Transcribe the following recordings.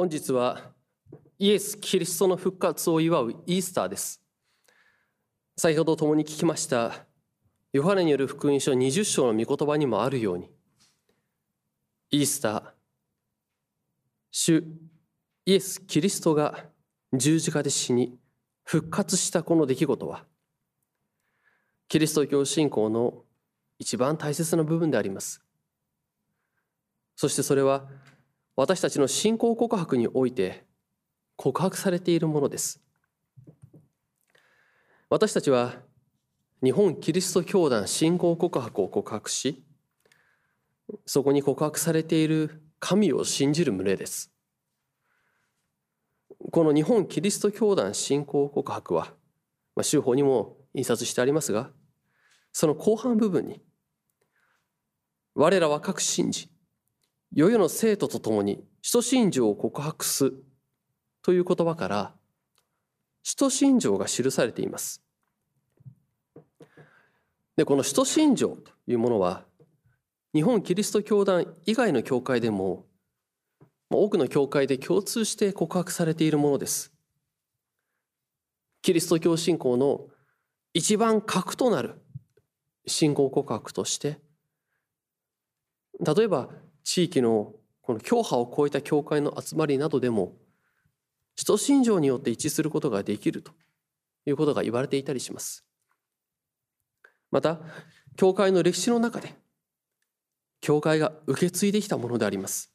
本日はイエス・キリストの復活を祝うイースターです。先ほど共に聞きましたヨハネによる福音書20章の御言葉にもあるようにイースター主イエス・キリストが十字架で死に復活したこの出来事はキリスト教信仰の一番大切な部分であります。そしてそれは私たちの信仰告白において告白されているものです。私たちは日本キリスト教団信仰告白を告白しそこに告白されている神を信じる群れです。この日本キリスト教団信仰告白は、まあ、州法にも印刷してありますがその後半部分に我らは各信じ世々の生徒と共に使徒信条を告白すという言葉から使徒信条が記されています。でこの使徒信条というものは日本キリスト教団以外の教会でも多くの教会で共通して告白されているものです。キリスト教信仰の一番核となる信仰告白として例えば地域のこの教派を超えた教会の集まりなどでも使徒信条によって一致することができるということが言われていたりします。また教会の歴史の中で教会が受け継いできたものであります。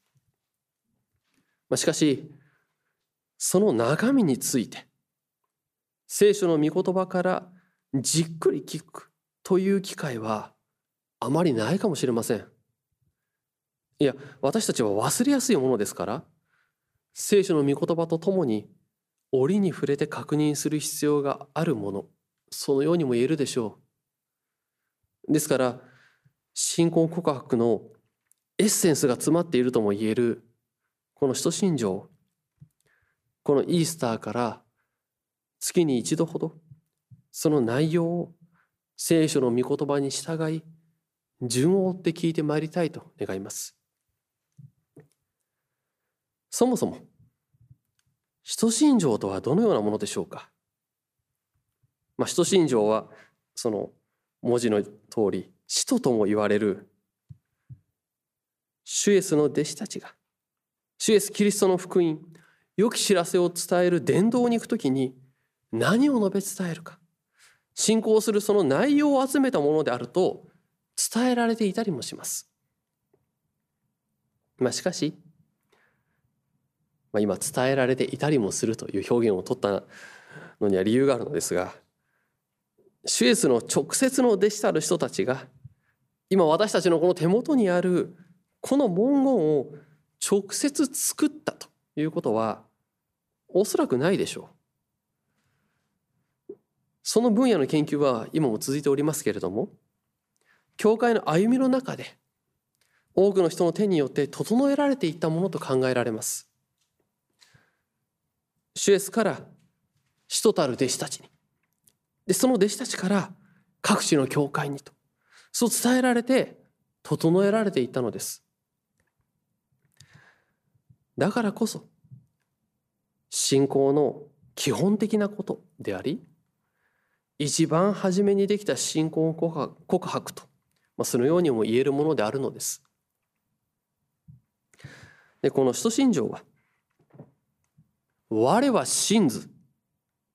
しかしその中身について聖書の御言葉からじっくり聞くという機会はあまりないかもしれません。いや私たちは忘れやすいものですから聖書の御言葉とともに折に触れて確認する必要があるものそのようにも言えるでしょうですから信仰告白のエッセンスが詰まっているとも言えるこの使徒信条このイースターから月に一度ほどその内容を聖書の御言葉に従い順を追って聞いてまいりたいと願います。そもそも使徒信条とはどのようなものでしょうか、まあ、使徒信条はその文字の通り使徒とも言われる主イエスの弟子たちが主イエスキリストの福音良き知らせを伝える伝道に行くときに何を述べ伝えるか信仰するその内容を集めたものであると伝えられていたりもします。まあ、しかしまあ、今伝えられていたりもするという表現を取ったのには理由があるのですが主イエスの直接の弟子たる人たちが今私たちのこの手元にあるこの文言を直接作ったということはおそらくないでしょう。その分野の研究は今も続いておりますけれども教会の歩みの中で多くの人の手によって整えられていったものと考えられます。主イエスから使徒たる弟子たちに。でその弟子たちから各地の教会にとそう伝えられて整えられていったのです。だからこそ信仰の基本的なことであり一番初めにできた信仰告白と、まあ、そのようにも言えるものであるのです。でこの使徒信条は我は信ず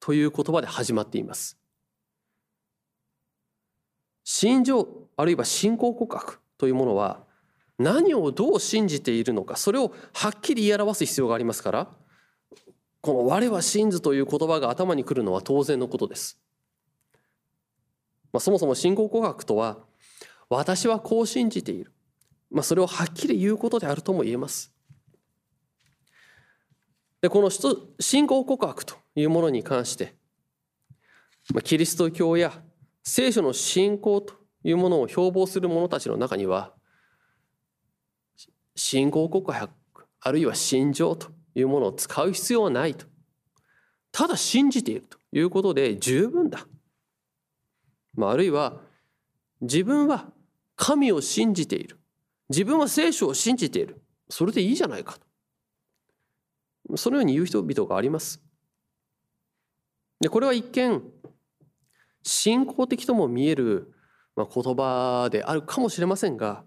という言葉で始まっています。信条あるいは信仰告白というものは何をどう信じているのかそれをはっきり言い表す必要がありますからこの「我は信ず」という言葉が頭にくるのは当然のことです。まあ、そもそも信仰告白とは私はこう信じている、まあ、それをはっきり言うことであるとも言えます。でこの信仰告白というものに関してキリスト教や聖書の信仰というものを標榜する者たちの中には信仰告白あるいは信条というものを使う必要はないと。ただ信じているということで十分だ、まあ、あるいは自分は神を信じている。自分は聖書を信じている。それでいいじゃないかと。そのように言う人々があります。でこれは一見信仰的とも見える言葉であるかもしれませんが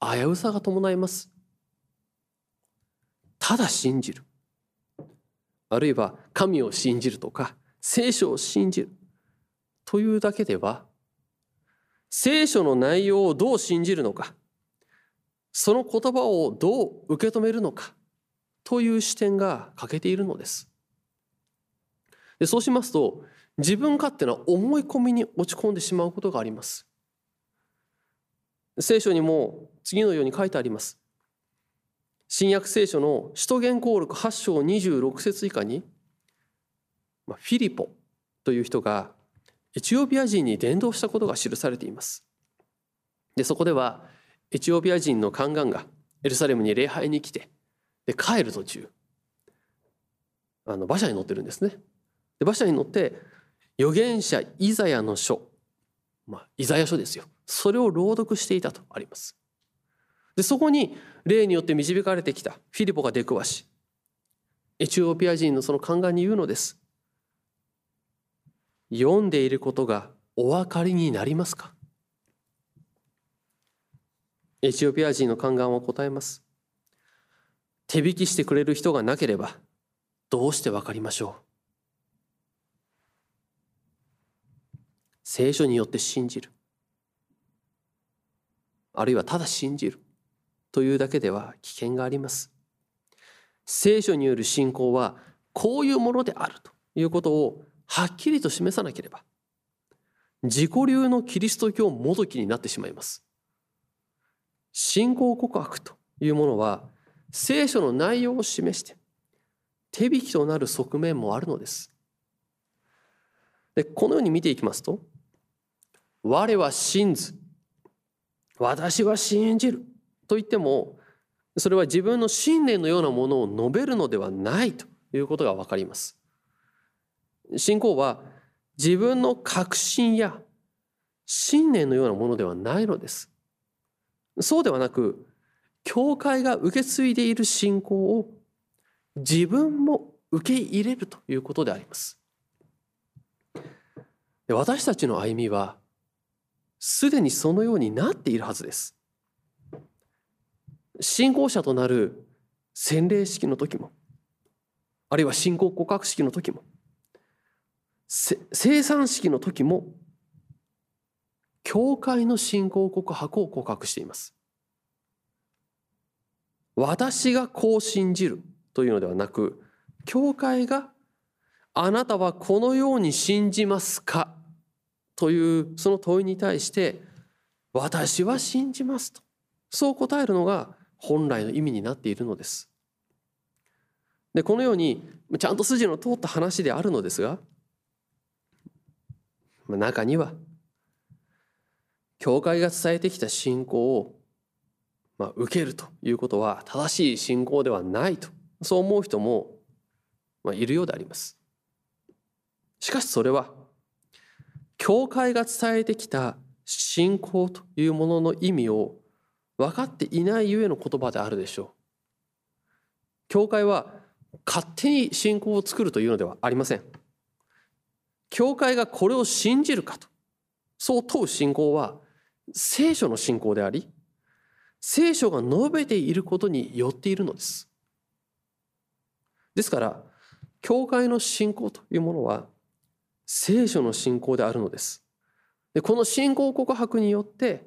危うさが伴います。ただ信じる。あるいは神を信じるとか聖書を信じる。というだけでは聖書の内容をどう信じるのかその言葉をどう受け止めるのかという視点が欠けているのです。でそうしますと自分勝手な思い込みに落ち込んでしまうことがあります。聖書にも次のように書いてあります。新約聖書の使徒言行録8章26節以下にフィリポという人がエチオピア人に伝道したことが記されています。でそこではエチオピア人の宦官がエルサレムに礼拝に来てで帰る途中。あの馬車に乗ってるんですね。で馬車に乗って預言者イザヤの書、まあ、イザヤ書ですよ。それを朗読していたとあります。でそこに霊によって導かれてきたフィリポが出くわしエチオピア人のその宦官に言うのです。読んでいることがお分かりになりますか？エチオピア人の宦官は答えます。手引きしてくれる人がなければどうして分かりましょう？聖書によって信じるあるいはただ信じるというだけでは危険があります。聖書による信仰はこういうものであるということをはっきりと示さなければ自己流のキリスト教もどきになってしまいます。信仰告白というものは聖書の内容を示して手引きとなる側面もあるのです。でこのように見ていきますと「我は信ず私は信じる」と言ってもそれは自分の信念のようなものを述べるのではないということが分かります。信仰は自分の確信や信念のようなものではないのです。そうではなく教会が受け継いでいる信仰を自分も受け入れるということであります。私たちの歩みはすでにそのようになっているはずです。信仰者となる洗礼式の時もあるいは信仰告白式の時も生産式の時も教会の信仰告白を告白しています私がこう信じるというのではなく教会があなたはこのように信じますか？というその問いに対して私は信じますとそう答えるのが本来の意味になっているのです。でこのようにちゃんと筋の通った話であるのですが中には教会が伝えてきた信仰を、まあ、受けるということは正しい信仰ではないとそう思う人も、まあ、いるようであります。しかしそれは教会が伝えてきた信仰というものの意味を分かっていないゆえの言葉であるでしょう。教会は勝手に信仰を作るというのではありません。教会がこれを信じるかと、そう問う信仰は聖書の信仰であり、聖書が述べていることによっているのです。ですから、教会の信仰というものは聖書の信仰であるのです。でこの信仰告白によって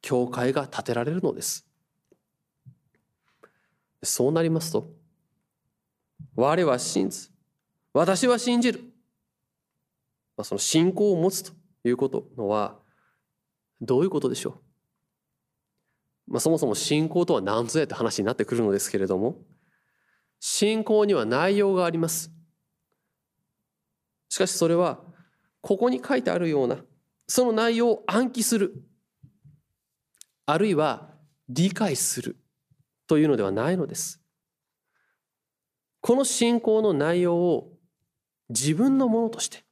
教会が建てられるのです。そうなりますと、我は信ず、私は信じる。まその信仰を持つということのは、どういうことでしょう？まあ、そもそも信仰とは何ぞやって話になってくるのですけれども、信仰には内容があります。しかしそれは、ここに書いてあるような、その内容を暗記する、あるいは理解するというのではないのです。この信仰の内容を自分のものとして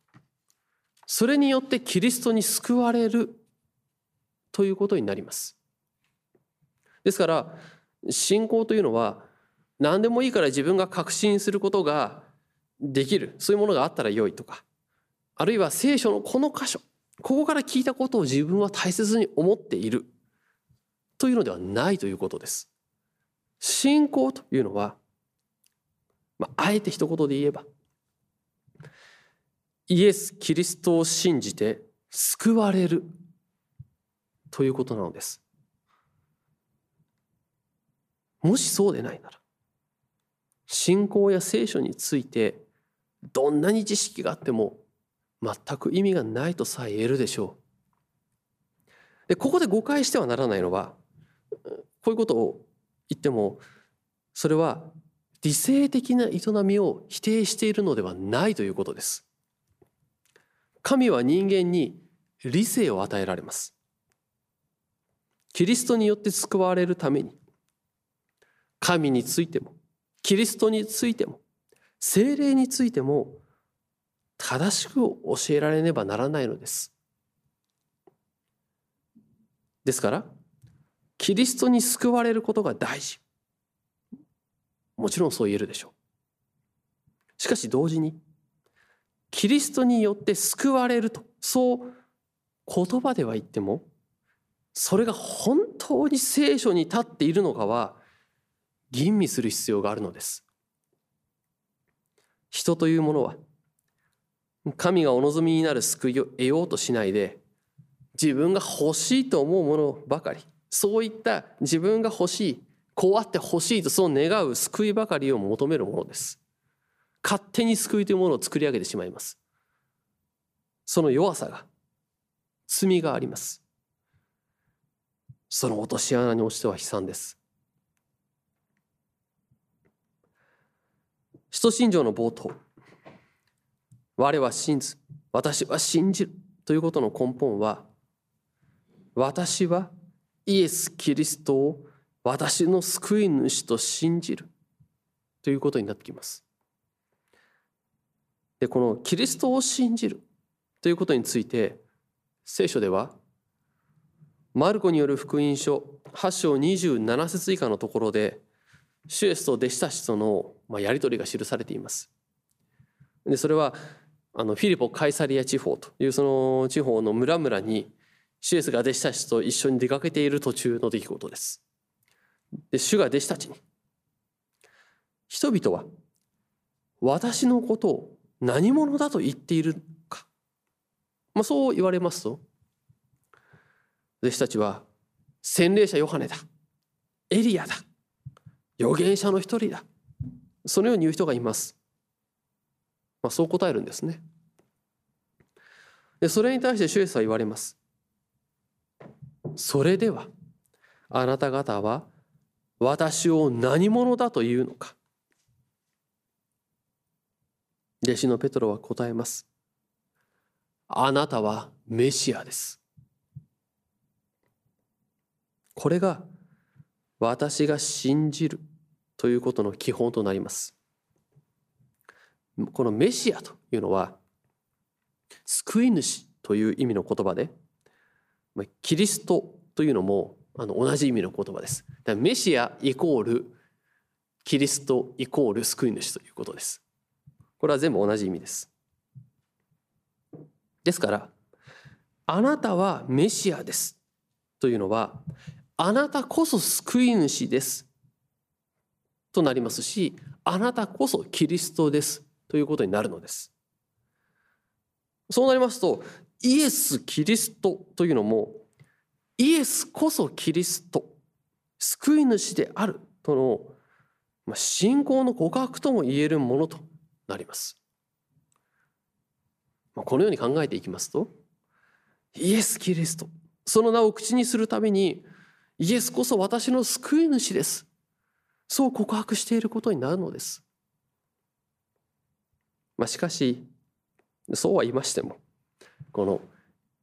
それによってキリストに救われるということになります。ですから信仰というのは何でもいいから自分が確信することができるそういうものがあったら良いとかあるいは聖書のこの箇所ここから聞いたことを自分は大切に思っているというのではないということです。信仰というのは、まあ、あえて一言で言えばイエス・キリストを信じて救われるということなのです。もしそうでないなら信仰や聖書についてどんなに知識があっても全く意味がないとさえ言えるでしょう。でここで誤解してはならないのはこういうことを言ってもそれは理性的な営みを否定しているのではないということです。神は人間に理性を与えられます。キリストによって救われるために神についてもキリストについても精霊についても正しく教えられねばならないのです。ですからキリストに救われることが大事。もちろんそう言えるでしょう。しかし同時にキリストによって救われるとそう言葉では言ってもそれが本当に聖書に立っているのかは吟味する必要があるのです。人というものは神がお望みになる救いを得ようとしないで自分が欲しいと思うものばかりそういった自分が欲しいこうあって欲しいとそう願う救いばかりを求めるものです。勝手に救いというものを作り上げてしまいます。その弱さが罪があります。その落とし穴に落ちては悲惨です。使徒信条の冒頭。我は信ず。私は信じる。ということの根本は私はイエス・キリストを私の救い主と信じる。ということになってきます。でこのキリストを信じる。ということについて聖書ではマルコによる福音書8章27節以下のところでシュエスと弟子たちとのまやり取りが記されています。でそれはあのフィリポ・カイサリア地方というその地方の村々にシエスが弟子たちと一緒に出かけている途中の出来事です。で主が弟子たちに人々は私のことを何者だと言っているか、まあ、そう言われますと弟子たちは洗礼者ヨハネだエリアだ預言者の一人だそのように言う人がいます、まあ、そう答えるんですね。でそれに対して主イエスは言われます。それではあなた方は私を何者だというのか。弟子のペトロは答えます。あなたはメシアです。これが私が信じるということの基本となりますこのメシアというのは救い主という意味の言葉でキリストというのもあの同じ意味の言葉です。メシアイコールキリストイコール救い主ということです。これは全部同じ意味です。ですから、あなたはメシアですというのは、あなたこそ救い主ですとなりますし、あなたこそキリストですということになるのです。そうなりますと、イエス・キリストというのもイエスこそキリスト救い主であるとの、ま、信仰の告白とも言えるものとなります。ま、このように考えていきますとイエス・キリストその名を口にするためにイエスこそ私の救い主ですそう告白していることになるのです。まあ、しかしそうは言いましてもこの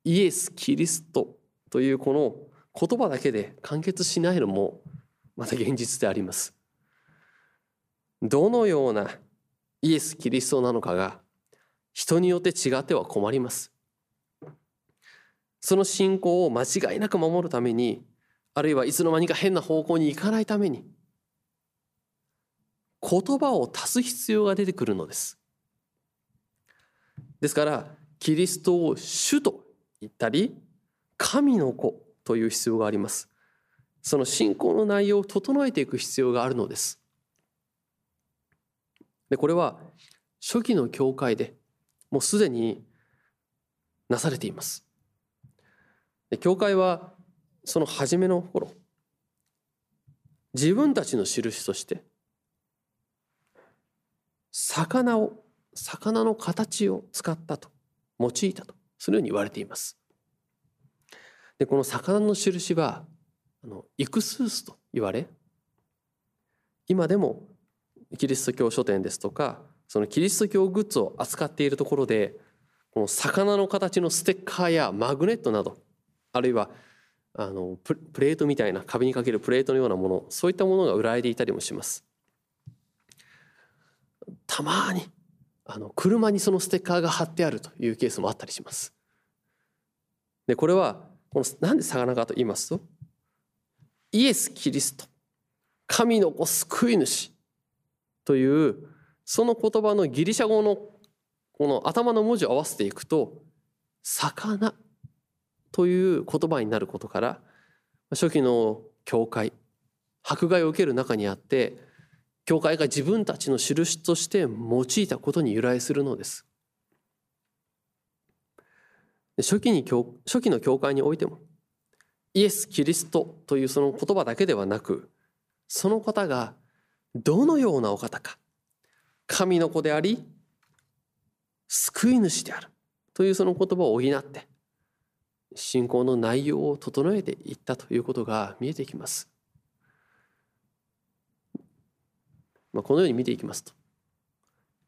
イエス・キリストというこの言葉だけで完結しないのもまた現実であります。どのようなイエス・キリストなのかが人によって違っては困ります。その信仰を間違いなく守るためにあるいはいつの間にか変な方向に行かないために言葉を足す必要が出てくるのです。ですからキリストを主と言ったり神の子という必要があります。その信仰の内容を整えていく必要があるのです。でこれは初期の教会でもうすでになされています。で教会はその初めの頃自分たちの印として魚を魚の形を使ったと用いたとそのように言われています。でこの魚の印はあのイクスースと言われ今でもキリスト教書店ですとかそのキリスト教グッズを扱っているところでこの魚の形のステッカーやマグネットなどあるいはあのプレートみたいな壁にかけるプレートのようなものそういったものが売られていたりもします。たまにあの車にそのステッカーが貼ってあるというケースもあったりします。でこれはこのなんで魚かと言いますとイエス・キリスト神の子救い主というその言葉のギリシャ語のこの頭の文字を合わせていくと魚という言葉になることから初期の教会迫害を受ける中にあって教会が自分たちの印として用いたことに由来するのです。初期に初期の教会においてもイエス・キリストというその言葉だけではなくその方がどのようなお方か神の子であり救い主であるというその言葉を補って信仰の内容を整えていったということが見えてきます。まあ、このように見ていきますと。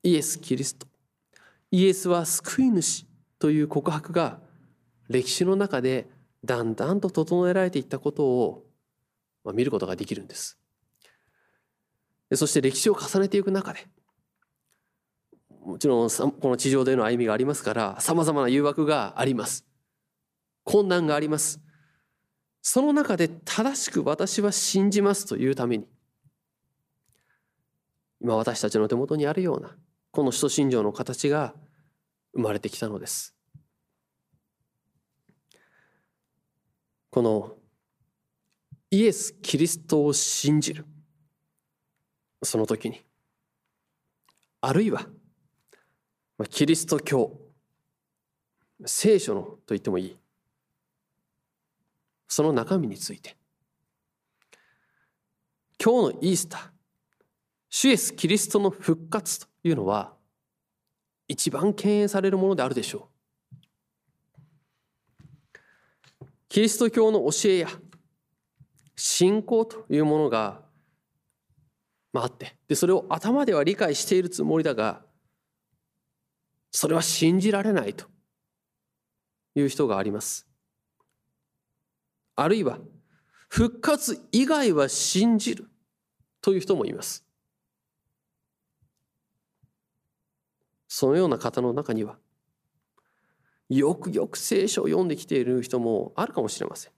イエス・キリスト。イエスは救い主という告白が歴史の中でだんだんと整えられていったことを見ることができるんです。そして歴史を重ねていく中でもちろんこの地上での歩みがありますからさまざまな誘惑があります。困難があります。その中で正しく私は信じますというために今私たちの手元にあるようなこの使徒信条の形が生まれてきたのです。このイエス・キリストを信じるその時にあるいはキリスト教聖書のと言ってもいいその中身について今日のイースター主イエス・キリストの復活というのは一番敬遠されるものであるでしょうキリスト教の教えや信仰というものがまあ、あってでそれを頭では理解しているつもりだがそれは信じられないという人があります。あるいは復活以外は信じるという人もいます。そのような方の中にはよくよく聖書を読んできている人もあるかもしれません。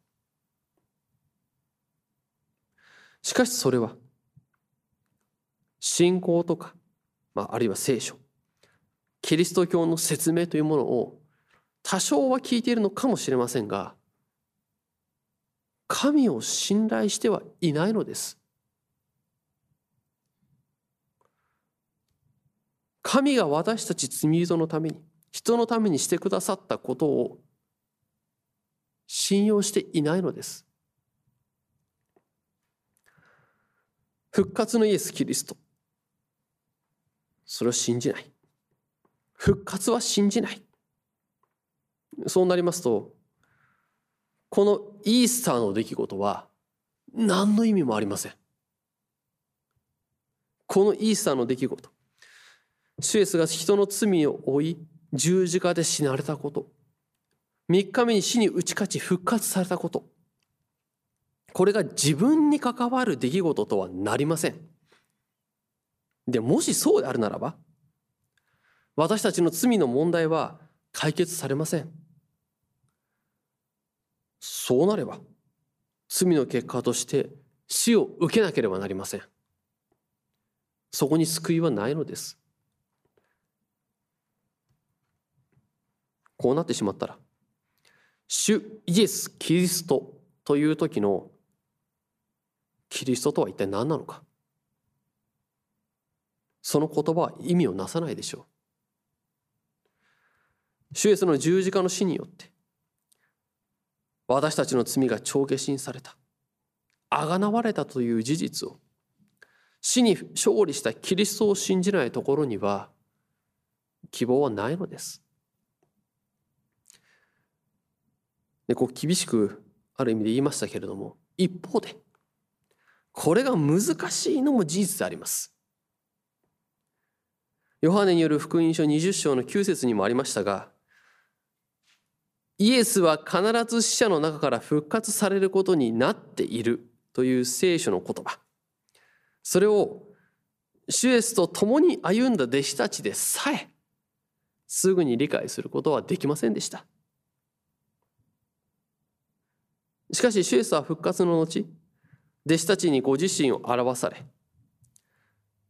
しかしそれは信仰とか、まあ、あるいは聖書キリスト教の説明というものを多少は聞いているのかもしれませんが神を信頼してはいないのです。神が私たち罪人のために人のためにしてくださったことを信用していないのです。復活のイエス・キリスト。それを信じない。復活は信じない。そうなりますとこのイースターの出来事は何の意味もありません。このイースターの出来事シュエスが人の罪を負い十字架で死なれたこと。3日目に死に打ち勝ち復活されたこと。これが自分に関わる出来事とはなりません。でもしそうであるならば私たちの罪の問題は解決されません。そうなれば罪の結果として死を受けなければなりません。そこに救いはないのです。こうなってしまったら主イエス・キリストという時のキリストとは一体何なのか。その言葉は意味をなさないでしょう。主イエスの十字架の死によって私たちの罪が帳消しにされたあがなわれたという事実を死に勝利したキリストを信じないところには希望はないのです。でこう厳しくある意味で言いましたけれども一方でこれが難しいのも事実であります。ヨハネによる福音書20章の9節にもありましたがイエスは必ず死者の中から復活されることになっているという聖書の言葉。それを主イエスと共に歩んだ弟子たちでさえすぐに理解することはできませんでした。しかし主イエスは復活の後弟子たちにご自身を表され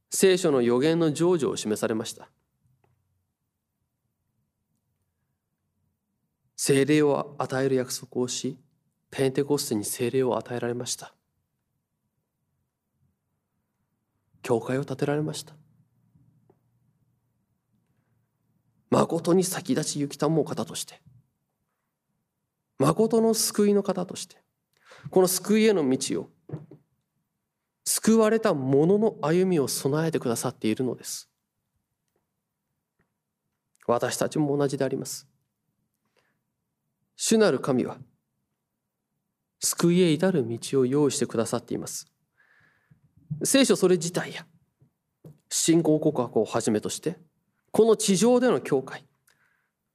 聖書の予言の成就を示されました。聖霊を与える約束をしペンテコステに聖霊を与えられました。教会を建てられました。誠に先立ち行きたもう方として誠の救いの方としてこの救いへの道を救われた者の歩みを備えてくださっているのです。私たちも同じであります。主なる神は救いへ至る道を用意してくださっています。聖書それ自体や信仰告白をはじめとしてこの地上での教会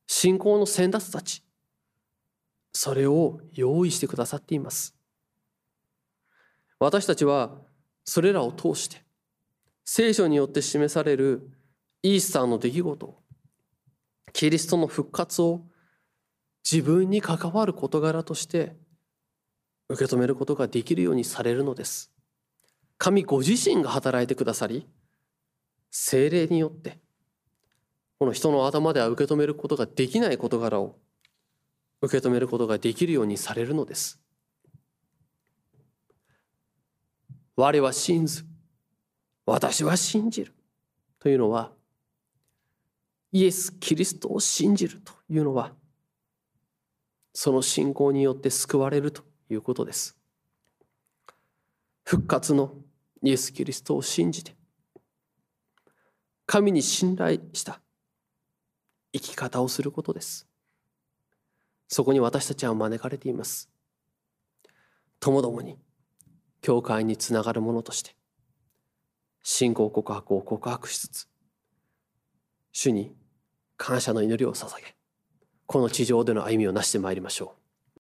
信仰の先達たちそれを用意してくださっています。私たちはそれらを通して聖書によって示されるイースターの出来事キリストの復活を自分に関わる事柄として受け止めることができるようにされるのです。神ご自身が働いてくださり精霊によってこの人の頭では受け止めることができない事柄を受け止めることができるようにされるのです。我は信ず私は信じる。というのはイエス・キリストを信じるというのはその信仰によって救われるということです。復活のイエス・キリストを信じて神に信頼した生き方をすることです。そこに私たちは招かれています。ともどもに教会につながるものとして信仰告白を告白しつつ主に感謝の祈りを捧げこの地上での歩みをなしてまいりましょう。